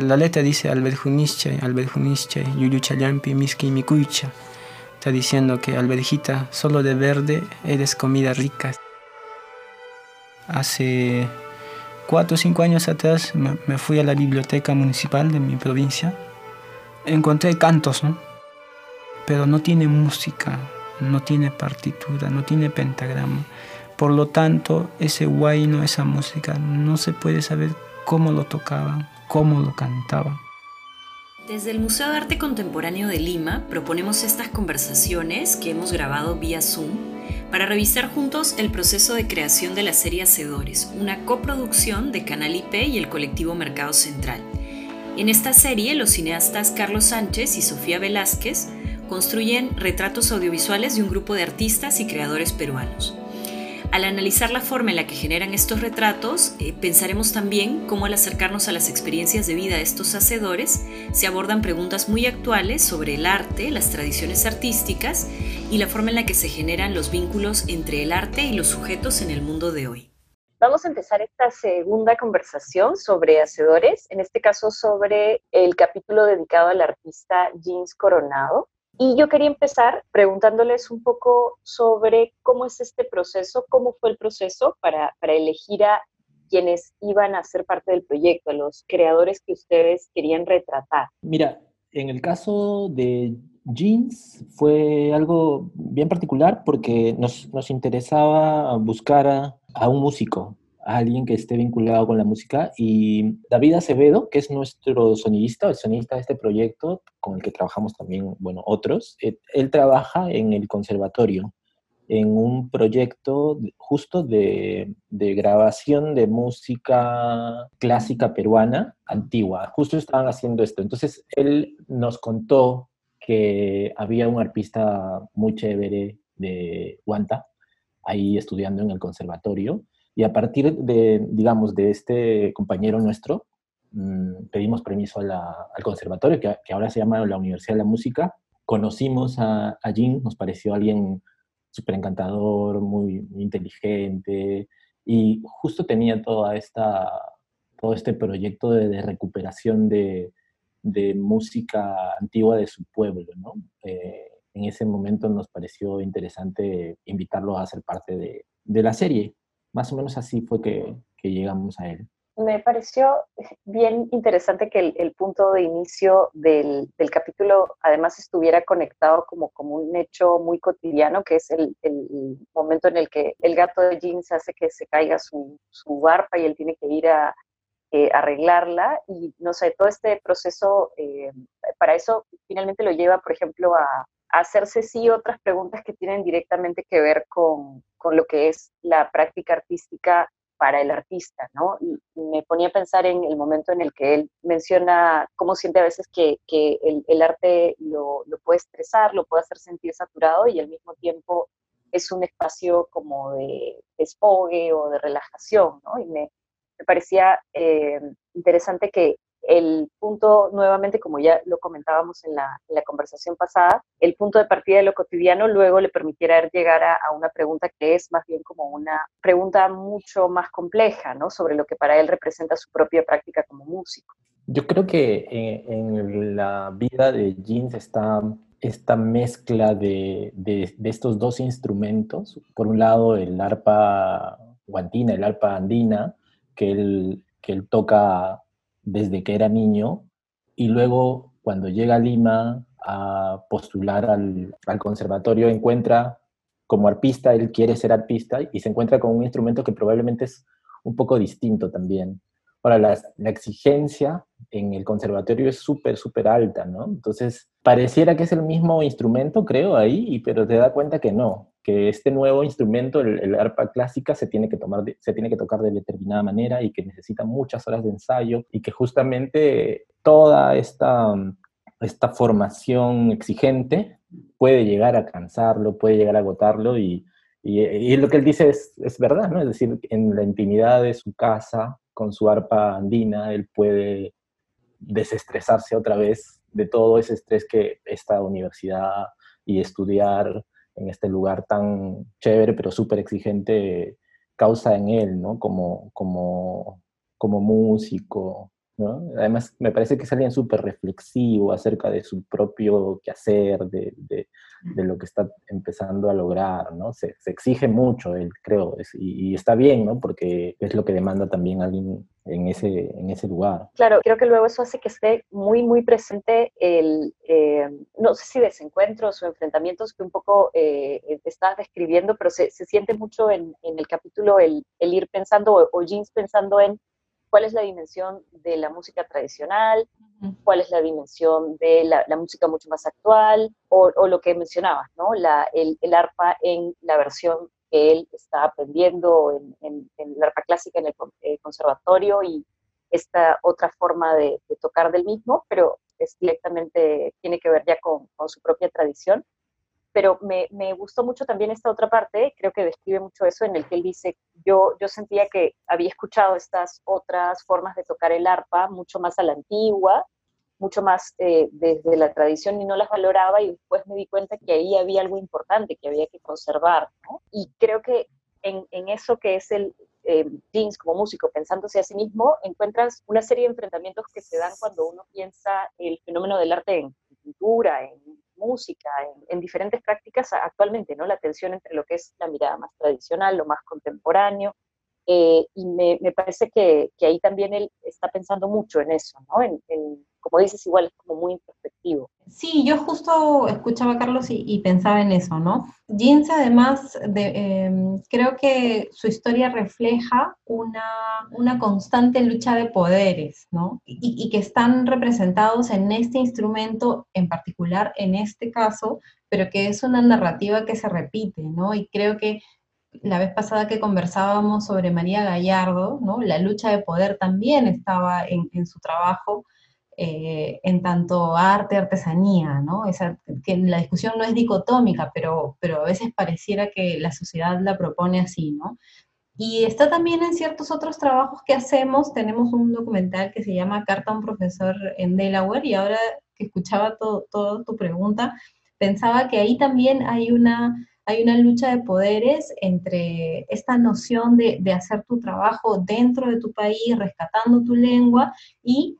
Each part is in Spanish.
la letra dice Albert Junische, Albert Yampi, Miski Mikuicha. Está diciendo que Alberjita, solo de verde eres comida rica. Hace cuatro o cinco años atrás me fui a la biblioteca municipal de mi provincia. Encontré cantos, ¿no? Pero no tiene música, no tiene partitura, no tiene pentagrama. Por lo tanto, ese guayno, esa música, no se puede saber cómo lo tocaban, cómo lo cantaban. Desde el Museo de Arte Contemporáneo de Lima proponemos estas conversaciones que hemos grabado vía Zoom para revisar juntos el proceso de creación de la serie Hacedores, una coproducción de Canal IP y el colectivo Mercado Central. En esta serie, los cineastas Carlos Sánchez y Sofía Velázquez construyen retratos audiovisuales de un grupo de artistas y creadores peruanos. Al analizar la forma en la que generan estos retratos, eh, pensaremos también cómo al acercarnos a las experiencias de vida de estos hacedores, se abordan preguntas muy actuales sobre el arte, las tradiciones artísticas y la forma en la que se generan los vínculos entre el arte y los sujetos en el mundo de hoy. Vamos a empezar esta segunda conversación sobre hacedores, en este caso sobre el capítulo dedicado al artista Jeans Coronado. Y yo quería empezar preguntándoles un poco sobre cómo es este proceso, cómo fue el proceso para, para elegir a quienes iban a ser parte del proyecto, los creadores que ustedes querían retratar. Mira, en el caso de Jeans fue algo bien particular porque nos, nos interesaba buscar a, a un músico a alguien que esté vinculado con la música. Y David Acevedo, que es nuestro sonidista, el sonidista de este proyecto, con el que trabajamos también, bueno, otros, eh, él trabaja en el conservatorio, en un proyecto justo de, de, grabación de música clásica peruana antigua. Justo estaban haciendo esto. Entonces, él nos contó que había un arpista muy chévere de Guanta, ahí estudiando en el conservatorio, y a partir de, digamos, de este compañero nuestro, mm, pedimos permiso al conservatorio, que, ahora se llama la Universidad de la Música. Conocimos a, a Jim, nos pareció alguien súper encantador, muy, inteligente, y justo tenía toda esta, todo este proyecto de, recuperación de, de, música antigua de su pueblo, ¿no? Eh, en ese momento nos pareció interesante invitarlo a ser parte de, de la serie más o menos así fue que, llegamos a él. Me pareció bien interesante que el, punto de inicio del, del, además estuviera conectado como, como un hecho muy cotidiano, que es el, el, momento en el que el gato de Jeans hace que se caiga su, su barba y él tiene que ir a eh, arreglarla. Y no sé, todo este proceso, eh, para eso finalmente lo lleva, por ejemplo, a, hacerse sí otras preguntas que tienen directamente que ver con, con, lo que es la práctica artística para el artista, ¿no? Me ponía a pensar en el momento en el que él menciona cómo siente a veces que, que el, arte lo, lo, puede estresar, lo puede hacer sentir saturado y al mismo tiempo es un espacio como de desfogue o de relajación, ¿no? Y me, me parecía eh, interesante que el punto, nuevamente, como ya lo comentábamos en la, conversación pasada, el punto de partida de lo cotidiano luego le permitiera llegar a, una pregunta que es más bien como una pregunta mucho más compleja, ¿no? Sobre lo que para él representa su propia práctica como músico. Yo creo que en, la vida de Jeans está esta mezcla de, de, estos dos instrumentos. Por un lado, el arpa guantina, el arpa andina, que él, que él toca desde que era niño y luego cuando llega a Lima a postular al, conservatorio encuentra como arpista, él quiere ser arpista y se encuentra con un instrumento que probablemente es un poco distinto también. Ahora, la, la exigencia en el conservatorio es súper, súper alta, ¿no? Entonces, pareciera que es el mismo instrumento, creo, ahí, pero te da cuenta que no, que este nuevo instrumento, el, arpa clásica, se tiene, que tomar se tiene que tocar de determinada manera y que necesita muchas horas de ensayo y que justamente toda esta, esta formación exigente puede llegar a cansarlo, puede llegar a agotarlo y, y, lo que él dice es, es, verdad, ¿no? Es decir, en la intimidad de su casa, con su arpa andina, él puede desestresarse otra vez de todo ese estrés que esta universidad y estudiar en este lugar tan chévere, pero súper exigente, causa en él, ¿no? Como, como, como músico. ¿No? Además, me parece que es alguien súper reflexivo acerca de su propio quehacer, de, de, de, lo que está empezando a lograr, ¿no? Se, se exige mucho, él, creo, y, y, está bien, ¿no? Porque es lo que demanda también alguien en ese, en ese lugar. Claro, creo que luego eso hace que esté muy, muy presente el, eh, no sé si desencuentros o enfrentamientos que un poco eh, estás describiendo, pero se, se siente mucho en, en, el capítulo el, el ir pensando o, o Jeans pensando en cuál es la dimensión de la música tradicional, cuál es la dimensión de la, la música mucho más actual, o, o, lo que mencionabas, ¿no? La, el, el, arpa en la versión que él está aprendiendo en, en, en el arpa clásica en el eh, conservatorio y esta otra forma de, de, tocar del mismo, pero es directamente, tiene que ver ya con, con su propia tradición pero me, me, gustó mucho también esta otra parte, creo que describe mucho eso, en el que él dice, yo, yo sentía que había escuchado estas otras formas de tocar el arpa, mucho más a la antigua, mucho más eh, desde la tradición y no las valoraba y después me di cuenta que ahí había algo importante que había que conservar, ¿no? Y creo que en, en eso que es el eh, Jeans como músico pensándose a sí mismo, encuentras una serie de enfrentamientos que se dan cuando uno piensa el fenómeno del arte en pintura, en música, en, en, diferentes prácticas actualmente, ¿no? La tensión entre lo que es la mirada más tradicional, lo más contemporáneo, eh, y me, me parece que, que, ahí también él está pensando mucho en eso, ¿no? Como dices, igual es como muy introspectivo. Sí, yo justo escuchaba a Carlos y, y pensaba en eso, ¿no? Jeans además, de, eh, creo que su historia refleja una, una, constante lucha de poderes, ¿no? Y, y, que están representados en este instrumento, en particular en este caso, pero que es una narrativa que se repite, ¿no? Y creo que la vez pasada que conversábamos sobre María Gallardo, ¿no? La lucha de poder también estaba en, en su trabajo, eh, en tanto arte, artesanía, ¿no? Esa, que la discusión no es dicotómica, pero, pero a veces pareciera que la sociedad la propone así, ¿no? Y está también en ciertos otros trabajos que hacemos, tenemos un documental que se llama Carta a un profesor en Delaware, y ahora que escuchaba toda tu pregunta, pensaba que ahí también hay una, hay una lucha de poderes entre esta noción de, de hacer tu trabajo dentro de tu país, rescatando tu lengua, y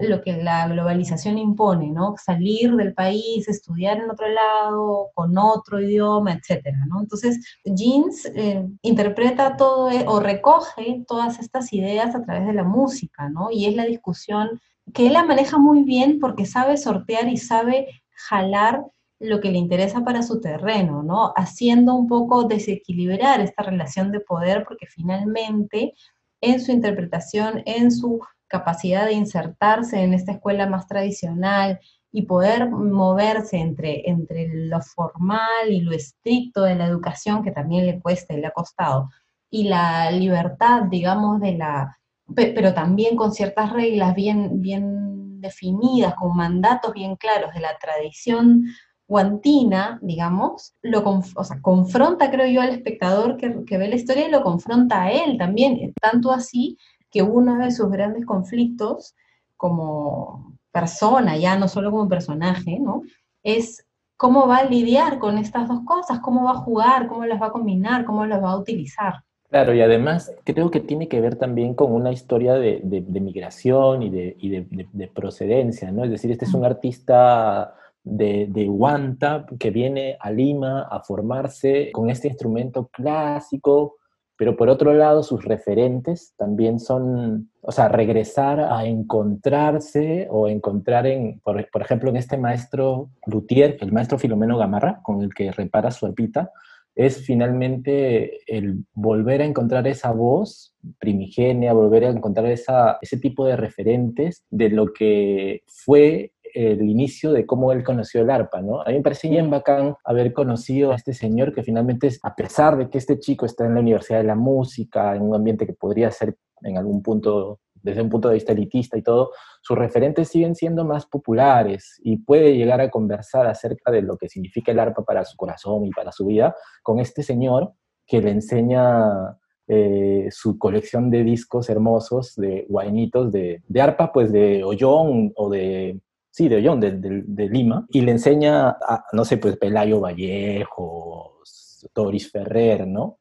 lo que la globalización impone, ¿no? Salir del país, estudiar en otro lado, con otro idioma, etcétera, ¿no? Entonces, Jeans eh, interpreta todo eh, o recoge todas estas ideas a través de la música, ¿no? Y es la discusión que él la maneja muy bien porque sabe sortear y sabe jalar lo que le interesa para su terreno, ¿no? Haciendo un poco desequilibrar esta relación de poder porque finalmente en su interpretación, en su capacidad de insertarse en esta escuela más tradicional y poder moverse entre, entre lo formal y lo estricto de la educación, que también le cuesta y le ha costado, y la libertad, digamos, de la, pero también con ciertas reglas bien, bien definidas, con mandatos bien claros de la tradición guantina, digamos, lo o sea, confronta, creo yo, al espectador que, que ve la historia y lo confronta a él también, tanto así que uno de sus grandes conflictos como persona, ya no solo como personaje, ¿no? Es cómo va a lidiar con estas dos cosas, cómo va a jugar, cómo las va a combinar, cómo las va a utilizar. Claro, y además creo que tiene que ver también con una historia de, de, de migración y, de, y de, procedencia, ¿no? Es decir, este es un artista de, de Huanta que viene a Lima a formarse con este instrumento clásico, pero por otro lado sus referentes también son, o sea, regresar a encontrarse o encontrar en, por, ejemplo, en este maestro Luthier, el maestro Filomeno Gamarra, con el que repara su arpita, es finalmente el volver a encontrar esa voz primigenia, volver a encontrar esa, ese tipo de referentes de lo que fue el inicio de cómo él conoció el arpa, ¿no? A mí me parece bien bacán haber conocido a este señor que finalmente, a pesar de que este chico está en la Universidad de la Música, en un ambiente que podría ser en algún punto, desde un punto de vista elitista y todo, sus referentes siguen siendo más populares y puede llegar a conversar acerca de lo que significa el arpa para su corazón y para su vida con este señor que le enseña eh, su colección de discos hermosos, de guainitos, de, de arpa, pues de Ollón o de sí, de Ollón, de, Lima, y le enseña a, no sé, pues Pelayo Vallejos, Doris Ferrer, ¿no?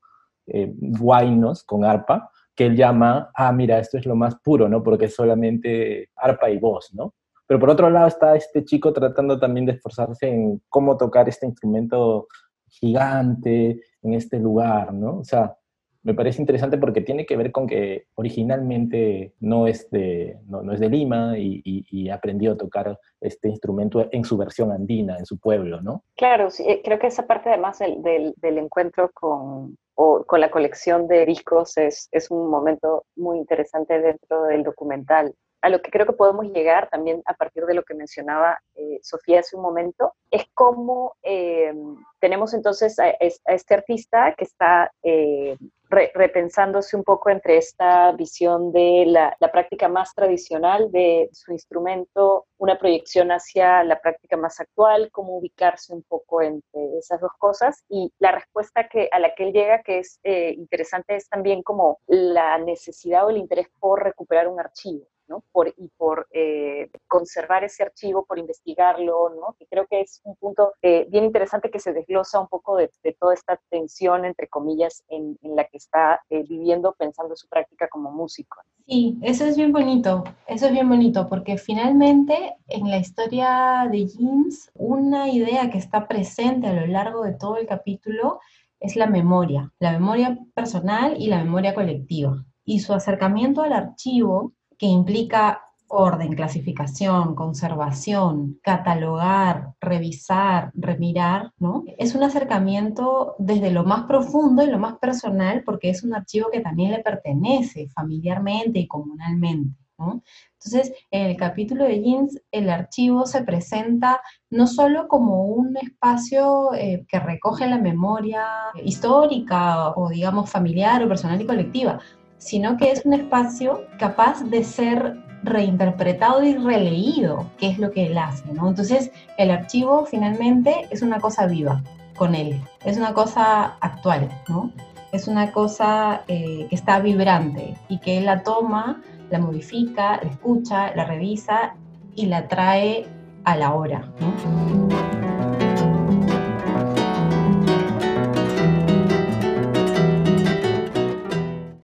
Eh, guainos con arpa, que él llama, ah, mira, esto es lo más puro, ¿no? Porque es solamente arpa y voz, ¿no? Pero por otro lado está este chico tratando también de esforzarse en cómo tocar este instrumento gigante en este lugar, ¿no? O sea, me parece interesante porque tiene que ver con que originalmente no es de, no, es de Lima y, aprendió a tocar este instrumento en su versión andina, en su pueblo, ¿no? Claro, sí, eh, creo que esa parte además del, del, encuentro con, o, con la colección de discos es, es un momento muy interesante dentro del documental a lo que creo que podemos llegar también a partir de lo que mencionaba eh, Sofía hace un momento, es cómo eh, tenemos entonces a, este artista que está eh, repensándose un poco entre esta visión de la, práctica más tradicional de su instrumento, una proyección hacia la práctica más actual, cómo ubicarse un poco entre esas dos cosas. Y la respuesta que, a la que él llega, que es interesante, es también como la necesidad o el interés por recuperar un archivo. Por, y por eh, conservar ese archivo, por investigarlo, ¿no? Que creo que es un punto eh, bien interesante que se desglosa un poco de, toda esta tensión, entre comillas, en, la que está eh, viviendo, pensando su práctica como músico. Sí, eso es bien bonito, eso es bien bonito, porque finalmente en la historia de Jeans, una idea que está presente a lo largo de todo el capítulo es la memoria, la memoria personal y la memoria colectiva. Y su acercamiento al archivo que implica orden, clasificación, conservación, catalogar, revisar, remirar, ¿no? Es un acercamiento desde lo más profundo y lo más personal porque es un archivo que también le pertenece familiarmente y comunalmente. Entonces, en el capítulo de Jeans, el archivo se presenta no solo como un espacio eh, que recoge la memoria histórica o, digamos, familiar o personal y colectiva, sino que es un espacio capaz de ser reinterpretado y releído, que es lo que él hace, ¿no? Entonces, el archivo finalmente es una cosa viva con él, es una cosa actual, ¿no? Es una cosa eh, que está vibrante y que él la toma, la modifica, la escucha, la revisa y la trae a la hora.